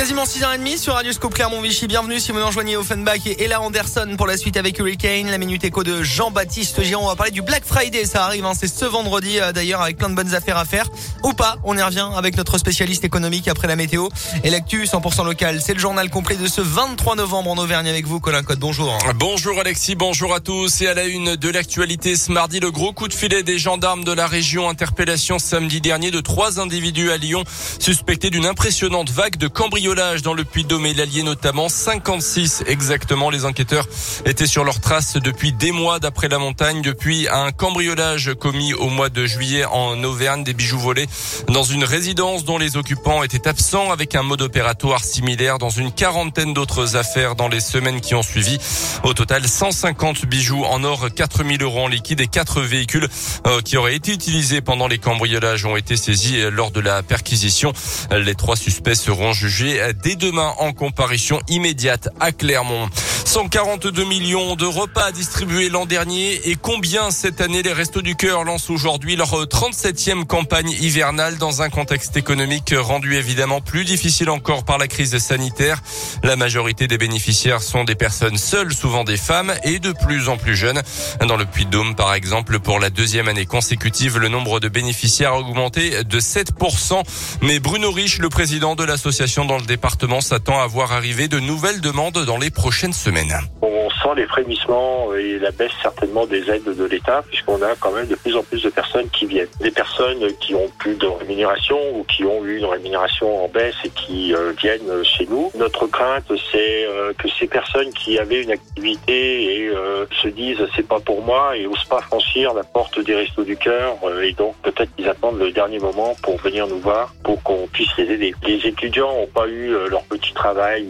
Quasiment 6h30 sur Radio Scope Clermont-Vichy. Bienvenue si vous nous rejoignez Offenbach et Ella Anderson pour la suite avec Hurricane. La minute écho de Jean-Baptiste Giron. On va parler du Black Friday. Ça arrive, hein. c'est ce vendredi euh, d'ailleurs avec plein de bonnes affaires à faire. Ou pas, on y revient avec notre spécialiste économique après la météo. Et l'actu 100% local. C'est le journal complet de ce 23 novembre en Auvergne avec vous, Colin Code. Bonjour. Bonjour Alexis, bonjour à tous. Et à la une de l'actualité ce mardi, le gros coup de filet des gendarmes de la région. Interpellation samedi dernier de trois individus à Lyon suspectés d'une impressionnante vague de cambriolage dans le Puy-de-Dôme et l'Allier notamment. 56 exactement. Les enquêteurs étaient sur leurs traces depuis des mois d'après la montagne, depuis un cambriolage commis au mois de juillet en Auvergne, des bijoux volés dans une résidence dont les occupants étaient absents avec un mode opératoire similaire dans une quarantaine d'autres affaires dans les semaines qui ont suivi. Au total, 150 bijoux en or, 4000 euros en liquide et quatre véhicules euh, qui auraient été utilisés pendant les cambriolages ont été saisis lors de la perquisition. Les trois suspects seront jugés dès demain en comparution immédiate à Clermont. 142 millions de repas distribués l'an dernier et combien cette année les Restos du Cœur lancent aujourd'hui leur 37e campagne hivernale dans un contexte économique rendu évidemment plus difficile encore par la crise sanitaire. La majorité des bénéficiaires sont des personnes seules, souvent des femmes et de plus en plus jeunes. Dans le Puy-de-Dôme par exemple, pour la deuxième année consécutive, le nombre de bénéficiaires a augmenté de 7%. Mais Bruno Rich, le président de l'association dans le département, s'attend à voir arriver de nouvelles demandes dans les prochaines semaines. On sent les frémissements et la baisse certainement des aides de l'État, puisqu'on a quand même de plus en plus de personnes qui viennent. Des personnes qui ont plus de rémunération ou qui ont eu une rémunération en baisse et qui euh, viennent chez nous. Notre crainte, c'est euh, que ces personnes qui avaient une activité et euh, se disent c'est pas pour moi et osent pas franchir la porte des restos du cœur et donc peut-être qu'ils attendent le dernier moment pour venir nous voir pour qu'on puisse les aider. Les étudiants n'ont pas eu leur petit travail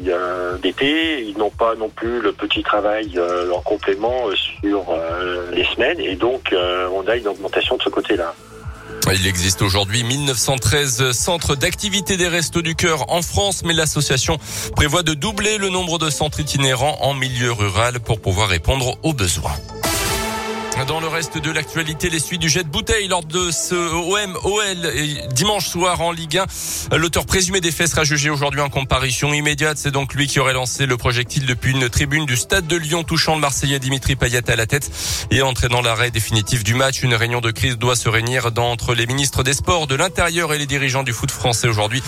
d'été, ils n'ont pas non plus le petit travail euh, en complément euh, sur euh, les semaines et donc on a une augmentation de ce côté-là. Il existe aujourd'hui 1913 centres d'activité des Restos du Cœur en France, mais l'association prévoit de doubler le nombre de centres itinérants en milieu rural pour pouvoir répondre aux besoins. Dans le reste de l'actualité, les suites du jet de bouteille lors de ce OM OL dimanche soir en Ligue 1. L'auteur présumé des faits sera jugé aujourd'hui en comparution immédiate. C'est donc lui qui aurait lancé le projectile depuis une tribune du stade de Lyon touchant le Marseillais Dimitri Payet à la tête et entraînant l'arrêt définitif du match. Une réunion de crise doit se réunir entre les ministres des Sports, de l'Intérieur et les dirigeants du foot français aujourd'hui.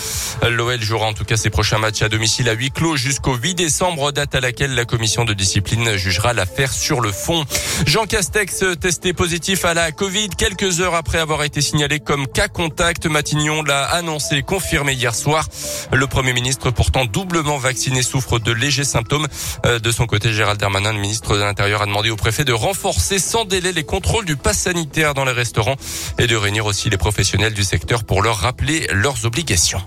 L'OL jouera en tout cas ses prochains matchs à domicile à huis clos jusqu'au 8 décembre, date à laquelle la commission de discipline jugera l'affaire sur le fond. Jean Castex testé positif à la Covid quelques heures après avoir été signalé comme cas contact. Matignon l'a annoncé, confirmé hier soir. Le Premier ministre, pourtant doublement vacciné, souffre de légers symptômes. Euh, de son côté, Gérald Darmanin, le ministre de l'Intérieur, a demandé au préfet de renforcer sans délai les contrôles du pass sanitaire dans les restaurants et de réunir aussi les professionnels du secteur pour leur rappeler leurs obligations.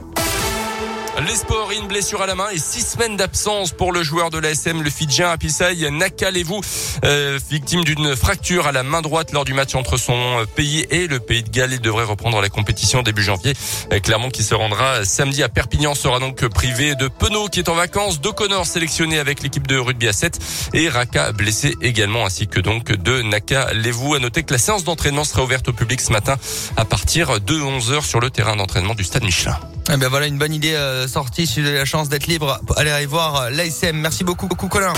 Les sports, une blessure à la main et six semaines d'absence pour le joueur de l'ASM, le Fidjien Apissai Nakalevou, euh, victime d'une fracture à la main droite lors du match entre son pays et le pays de Galles. Il devrait reprendre la compétition début janvier. Euh, Clermont qui se rendra samedi à Perpignan sera donc privé de Penaud qui est en vacances, d'O'Connor sélectionné avec l'équipe de rugby à 7 et Raka blessé également ainsi que donc de Nakalevou. À noter que la séance d'entraînement sera ouverte au public ce matin à partir de 11h sur le terrain d'entraînement du Stade Michelin. Eh ben voilà une bonne idée euh, sortie si vous avez la chance d'être libre. Allez, aller voir l'ASM. Merci beaucoup, beaucoup Colin.